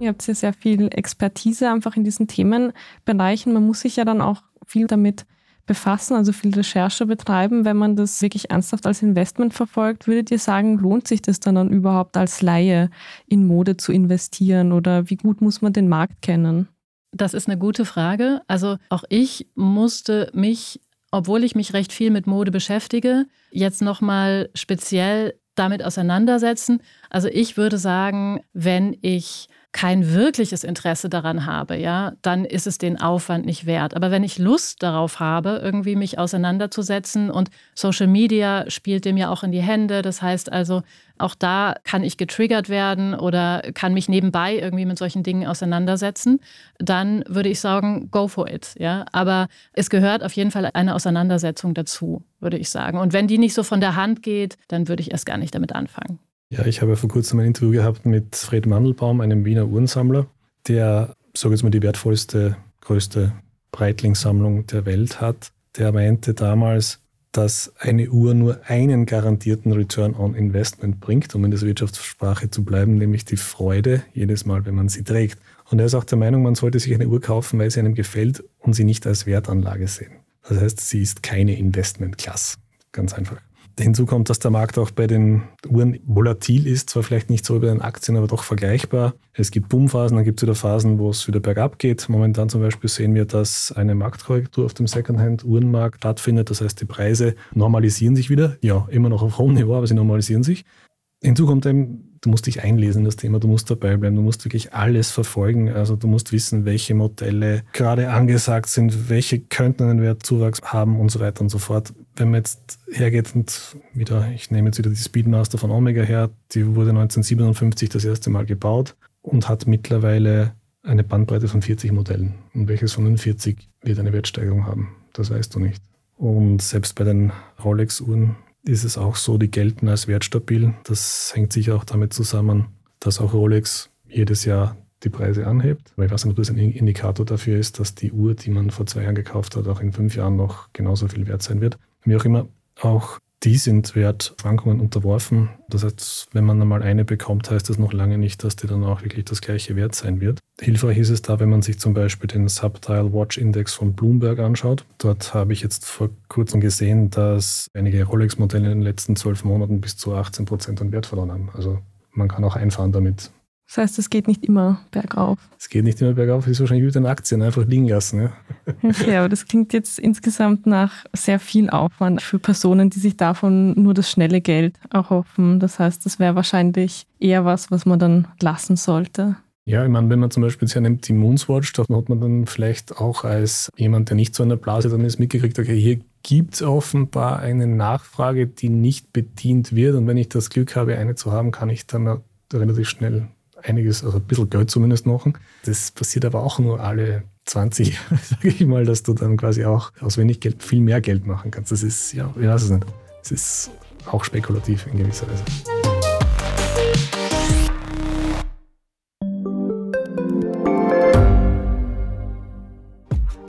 Ihr habt ja sehr viel Expertise einfach in diesen Themenbereichen. Man muss sich ja dann auch viel damit befassen, also viel Recherche betreiben, wenn man das wirklich ernsthaft als Investment verfolgt. Würdet ihr sagen, lohnt sich das dann, dann überhaupt als Laie in Mode zu investieren oder wie gut muss man den Markt kennen? Das ist eine gute Frage. Also auch ich musste mich, obwohl ich mich recht viel mit Mode beschäftige, jetzt nochmal speziell damit auseinandersetzen. Also ich würde sagen, wenn ich kein wirkliches Interesse daran habe, ja, dann ist es den Aufwand nicht wert. Aber wenn ich Lust darauf habe, irgendwie mich auseinanderzusetzen und Social Media spielt dem ja auch in die Hände, das heißt also, auch da kann ich getriggert werden oder kann mich nebenbei irgendwie mit solchen Dingen auseinandersetzen, dann würde ich sagen, go for it, ja. Aber es gehört auf jeden Fall eine Auseinandersetzung dazu, würde ich sagen. Und wenn die nicht so von der Hand geht, dann würde ich erst gar nicht damit anfangen. Ja, ich habe vor kurzem ein Interview gehabt mit Fred Mandelbaum, einem Wiener Uhrensammler, der, sage jetzt mal, die wertvollste, größte Breitling-Sammlung der Welt hat. Der meinte damals, dass eine Uhr nur einen garantierten Return on Investment bringt, um in der Wirtschaftssprache zu bleiben, nämlich die Freude jedes Mal, wenn man sie trägt. Und er ist auch der Meinung, man sollte sich eine Uhr kaufen, weil sie einem gefällt und sie nicht als Wertanlage sehen. Das heißt, sie ist keine Investment-Class. Ganz einfach. Hinzu kommt, dass der Markt auch bei den Uhren volatil ist, zwar vielleicht nicht so wie bei den Aktien, aber doch vergleichbar. Es gibt Boomphasen, dann gibt es wieder Phasen, wo es wieder bergab geht. Momentan zum Beispiel sehen wir, dass eine Marktkorrektur auf dem Secondhand-Uhrenmarkt stattfindet. Das heißt, die Preise normalisieren sich wieder. Ja, immer noch auf hohem Niveau, aber sie normalisieren sich. Hinzu kommt eben, du musst dich einlesen in das Thema, du musst dabei bleiben, du musst wirklich alles verfolgen. Also du musst wissen, welche Modelle gerade angesagt sind, welche könnten einen Wertzuwachs haben und so weiter und so fort. Wenn man jetzt hergeht und wieder, ich nehme jetzt wieder die Speedmaster von Omega her, die wurde 1957 das erste Mal gebaut und hat mittlerweile eine Bandbreite von 40 Modellen. Und welches von den 40 wird eine Wertsteigerung haben? Das weißt du nicht. Und selbst bei den Rolex-Uhren ist es auch so, die gelten als wertstabil. Das hängt sicher auch damit zusammen, dass auch Rolex jedes Jahr die Preise anhebt. Weil ich weiß nicht, ob das ein Indikator dafür ist, dass die Uhr, die man vor zwei Jahren gekauft hat, auch in fünf Jahren noch genauso viel wert sein wird. Wie auch immer, auch die sind Wertschwankungen unterworfen. Das heißt, wenn man einmal eine bekommt, heißt das noch lange nicht, dass die dann auch wirklich das gleiche Wert sein wird. Hilfreich ist es da, wenn man sich zum Beispiel den Subtile Watch Index von Bloomberg anschaut. Dort habe ich jetzt vor kurzem gesehen, dass einige Rolex-Modelle in den letzten zwölf Monaten bis zu 18 Prozent an Wert verloren haben. Also man kann auch einfahren damit. Das heißt, es geht nicht immer bergauf. Es geht nicht immer bergauf, es ist wahrscheinlich wie den Aktien, einfach liegen lassen. Ja. Okay, aber das klingt jetzt insgesamt nach sehr viel Aufwand für Personen, die sich davon nur das schnelle Geld erhoffen. Das heißt, das wäre wahrscheinlich eher was, was man dann lassen sollte. Ja, ich meine, wenn man zum Beispiel jetzt nimmt die Moonswatch, da hat man dann vielleicht auch als jemand, der nicht so in der Blase dann ist, mitgekriegt, okay, hier gibt es offenbar eine Nachfrage, die nicht bedient wird. Und wenn ich das Glück habe, eine zu haben, kann ich dann relativ schnell einiges, also ein bisschen Geld zumindest machen. Das passiert aber auch nur alle 20 Jahre, sage ich mal, dass du dann quasi auch aus wenig Geld viel mehr Geld machen kannst. Das ist, ja, ich weiß es nicht. Es ist auch spekulativ in gewisser Weise.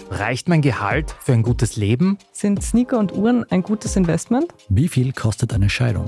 Reicht mein Gehalt für ein gutes Leben? Sind Sneaker und Uhren ein gutes Investment? Wie viel kostet eine Scheidung?